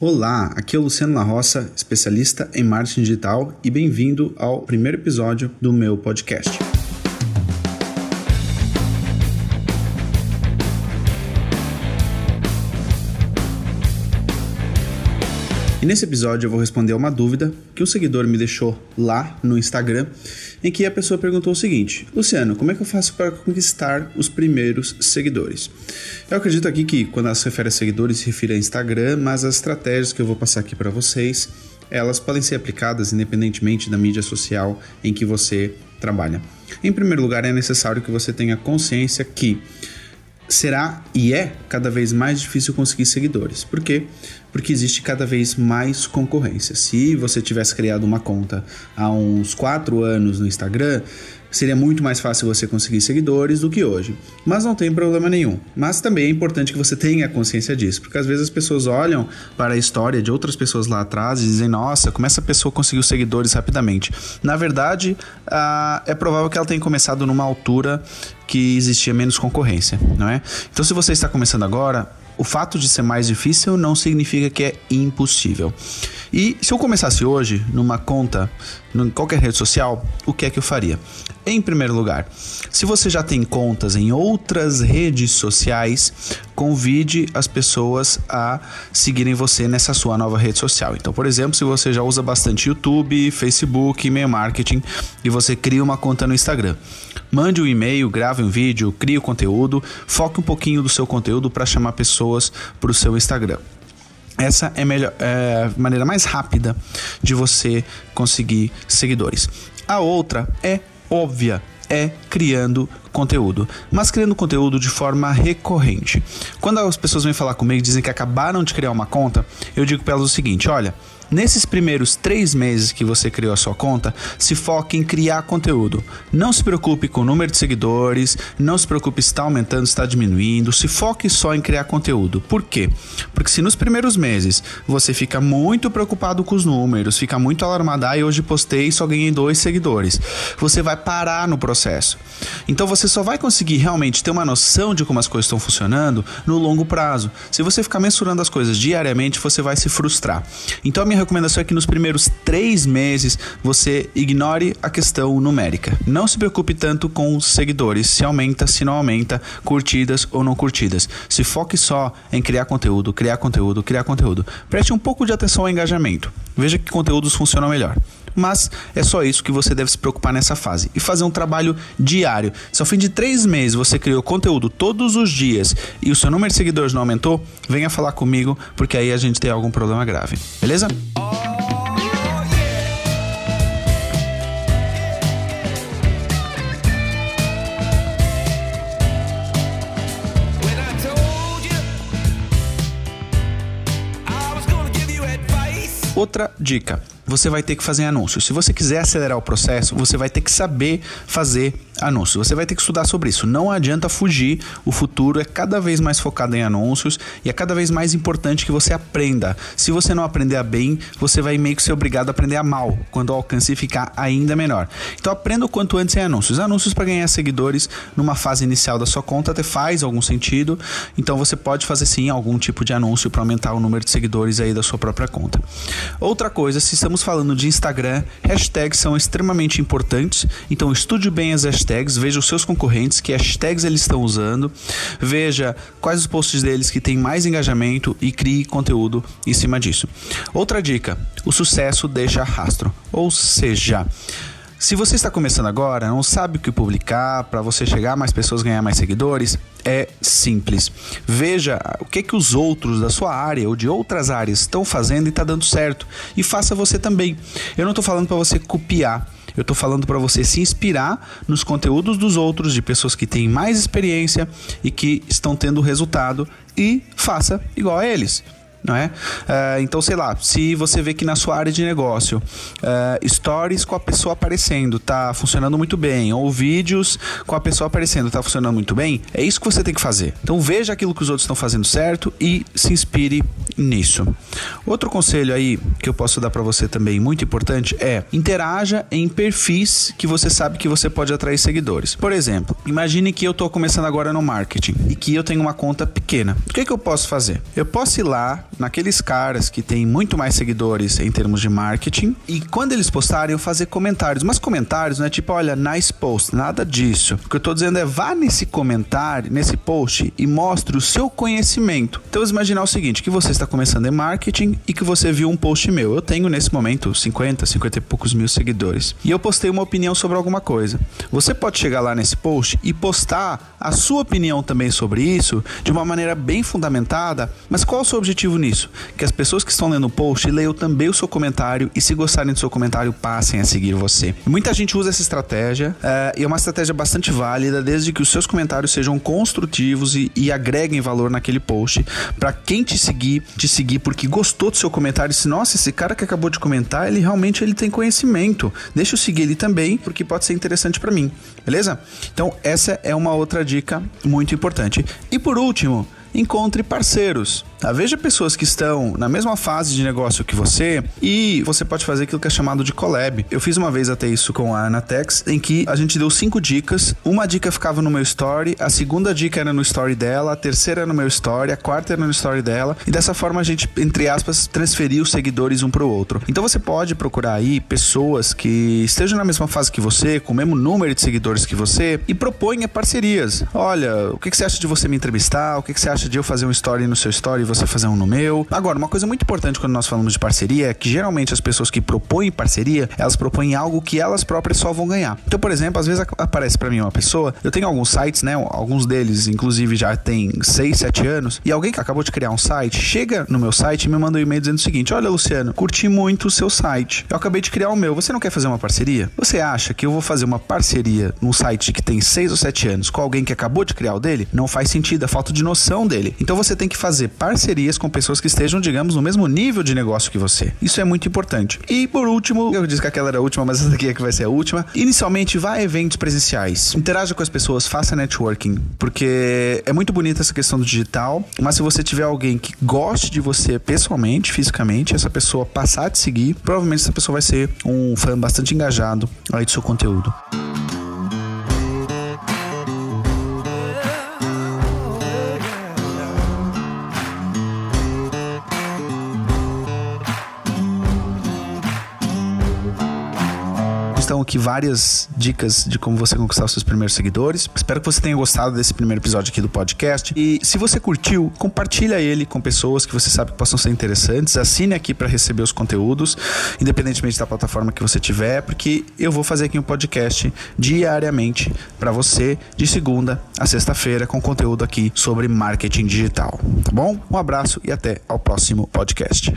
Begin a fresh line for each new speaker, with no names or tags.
Olá, aqui é o Luciano La Roça, especialista em marketing digital e bem-vindo ao primeiro episódio do meu podcast. E nesse episódio eu vou responder uma dúvida que um seguidor me deixou lá no Instagram, em que a pessoa perguntou o seguinte: Luciano, como é que eu faço para conquistar os primeiros seguidores? Eu acredito aqui que quando ela se refere a seguidores se refere a Instagram, mas as estratégias que eu vou passar aqui para vocês, elas podem ser aplicadas independentemente da mídia social em que você trabalha. Em primeiro lugar, é necessário que você tenha consciência que será e é cada vez mais difícil conseguir seguidores. Por quê? Porque existe cada vez mais concorrência. Se você tivesse criado uma conta há uns 4 anos no Instagram, seria muito mais fácil você conseguir seguidores do que hoje. Mas não tem problema nenhum. Mas também é importante que você tenha consciência disso, porque às vezes as pessoas olham para a história de outras pessoas lá atrás e dizem: nossa, como essa pessoa conseguiu seguidores rapidamente. Na verdade, é provável que ela tenha começado numa altura que existia menos concorrência, não é? Então, se você está começando agora, o fato de ser mais difícil não significa que é impossível. E se eu começasse hoje numa conta, em qualquer rede social, o que é que eu faria? Em primeiro lugar, se você já tem contas em outras redes sociais, convide as pessoas a seguirem você nessa sua nova rede social. Então, por exemplo, se você já usa bastante YouTube, Facebook, e-mail marketing e você cria uma conta no Instagram, mande um e-mail, grave um vídeo, crie o conteúdo, foque um pouquinho do seu conteúdo para chamar pessoas para o seu Instagram. Essa é, melhor, é a maneira mais rápida de você conseguir seguidores. A outra é óbvia, é criando conteúdo, mas criando conteúdo de forma recorrente. Quando as pessoas vêm falar comigo e dizem que acabaram de criar uma conta, eu digo para elas o seguinte: olha, Nesses primeiros três meses que você criou a sua conta, se foque em criar conteúdo. Não se preocupe com o número de seguidores, não se preocupe se está aumentando, se está diminuindo. Se foque só em criar conteúdo. Por quê? Porque se nos primeiros meses você fica muito preocupado com os números, fica muito alarmado, ah, hoje postei e só ganhei dois seguidores, você vai parar no processo. Então você só vai conseguir realmente ter uma noção de como as coisas estão funcionando no longo prazo. Se você ficar mensurando as coisas diariamente, você vai se frustrar. Então a minha recomendação é que nos primeiros três meses você ignore a questão numérica. Não se preocupe tanto com os seguidores, se aumenta, se não aumenta, curtidas ou não curtidas. Se foque só em criar conteúdo, criar conteúdo, criar conteúdo. Preste um pouco de atenção ao engajamento. Veja que conteúdos funcionam melhor mas é só isso que você deve se preocupar nessa fase e fazer um trabalho diário. Se ao fim de três meses você criou conteúdo todos os dias e o seu número de seguidores não aumentou, venha falar comigo porque aí a gente tem algum problema grave, beleza? Outra dica: você vai ter que fazer anúncios. Se você quiser acelerar o processo, você vai ter que saber fazer anúncios. Você vai ter que estudar sobre isso. Não adianta fugir. O futuro é cada vez mais focado em anúncios e é cada vez mais importante que você aprenda. Se você não aprender a bem, você vai meio que ser obrigado a aprender a mal, quando o alcance ficar ainda menor. Então aprenda o quanto antes em anúncios. Anúncios para ganhar seguidores numa fase inicial da sua conta até faz algum sentido. Então você pode fazer sim algum tipo de anúncio para aumentar o número de seguidores aí da sua própria conta. Outra coisa, se estamos falando de Instagram, hashtags são extremamente importantes. Então estude bem as hashtags hashtags, veja os seus concorrentes, que hashtags eles estão usando, veja quais os posts deles que têm mais engajamento e crie conteúdo em cima disso. Outra dica: o sucesso deixa rastro, ou seja, se você está começando agora, não sabe o que publicar para você chegar a mais pessoas, ganhar mais seguidores, é simples. Veja o que que os outros da sua área ou de outras áreas estão fazendo e está dando certo e faça você também. Eu não estou falando para você copiar. Eu estou falando para você se inspirar nos conteúdos dos outros, de pessoas que têm mais experiência e que estão tendo resultado e faça igual a eles não é? Uh, então, sei lá, se você vê que na sua área de negócio uh, stories com a pessoa aparecendo tá funcionando muito bem, ou vídeos com a pessoa aparecendo tá funcionando muito bem, é isso que você tem que fazer. Então, veja aquilo que os outros estão fazendo certo e se inspire nisso. Outro conselho aí que eu posso dar para você também muito importante é interaja em perfis que você sabe que você pode atrair seguidores. Por exemplo, imagine que eu estou começando agora no marketing e que eu tenho uma conta pequena. O que, que eu posso fazer? Eu posso ir lá naqueles caras que têm muito mais seguidores em termos de marketing e quando eles postarem eu fazer comentários, mas comentários não é tipo, olha, nice post, nada disso. O que eu tô dizendo é vá nesse comentário, nesse post e mostre o seu conhecimento. Então, imaginar o seguinte, que você está começando em marketing e que você viu um post meu. Eu tenho nesse momento 50, 50 e poucos mil seguidores. E eu postei uma opinião sobre alguma coisa. Você pode chegar lá nesse post e postar a sua opinião também sobre isso de uma maneira bem fundamentada. Mas qual é o seu objetivo nisso? Que as pessoas que estão lendo o post leiam também o seu comentário e, se gostarem do seu comentário, passem a seguir você. Muita gente usa essa estratégia é, e é uma estratégia bastante válida, desde que os seus comentários sejam construtivos e, e agreguem valor naquele post para quem te seguir, te seguir porque gostou do seu comentário. Se nossa, esse cara que acabou de comentar, ele realmente ele tem conhecimento. Deixa eu seguir ele também, porque pode ser interessante para mim. Beleza? Então, essa é uma outra dica muito importante. E por último, encontre parceiros. Tá? Veja pessoas que estão na mesma fase de negócio que você e você pode fazer aquilo que é chamado de collab. Eu fiz uma vez até isso com a Anatex, em que a gente deu cinco dicas. Uma dica ficava no meu story, a segunda dica era no story dela, a terceira no meu story, a quarta era no story dela. E dessa forma a gente, entre aspas, transferiu os seguidores um para o outro. Então você pode procurar aí pessoas que estejam na mesma fase que você, com o mesmo número de seguidores que você e proponha parcerias. Olha, o que, que você acha de você me entrevistar? O que, que você acha de eu fazer um story no seu story? Você fazer um no meu. Agora, uma coisa muito importante quando nós falamos de parceria é que geralmente as pessoas que propõem parceria, elas propõem algo que elas próprias só vão ganhar. Então, por exemplo, às vezes aparece para mim uma pessoa, eu tenho alguns sites, né? Alguns deles, inclusive, já tem 6, 7 anos, e alguém que acabou de criar um site, chega no meu site e me manda um e-mail dizendo o seguinte: Olha, Luciano, curti muito o seu site. Eu acabei de criar o meu. Você não quer fazer uma parceria? Você acha que eu vou fazer uma parceria num site que tem 6 ou 7 anos com alguém que acabou de criar o dele? Não faz sentido, é falta de noção dele. Então você tem que fazer parceria parcerias com pessoas que estejam, digamos, no mesmo nível de negócio que você. Isso é muito importante. E por último, eu disse que aquela era a última, mas essa daqui é que vai ser a última. Inicialmente, vá a eventos presenciais. Interaja com as pessoas, faça networking, porque é muito bonita essa questão do digital, mas se você tiver alguém que goste de você pessoalmente, fisicamente, essa pessoa passar a te seguir, provavelmente essa pessoa vai ser um fã bastante engajado aí do seu conteúdo. Estão aqui várias dicas de como você conquistar os seus primeiros seguidores. Espero que você tenha gostado desse primeiro episódio aqui do podcast. E se você curtiu, compartilha ele com pessoas que você sabe que possam ser interessantes. Assine aqui para receber os conteúdos, independentemente da plataforma que você tiver, porque eu vou fazer aqui um podcast diariamente para você, de segunda a sexta-feira, com conteúdo aqui sobre marketing digital. Tá bom? Um abraço e até ao próximo podcast.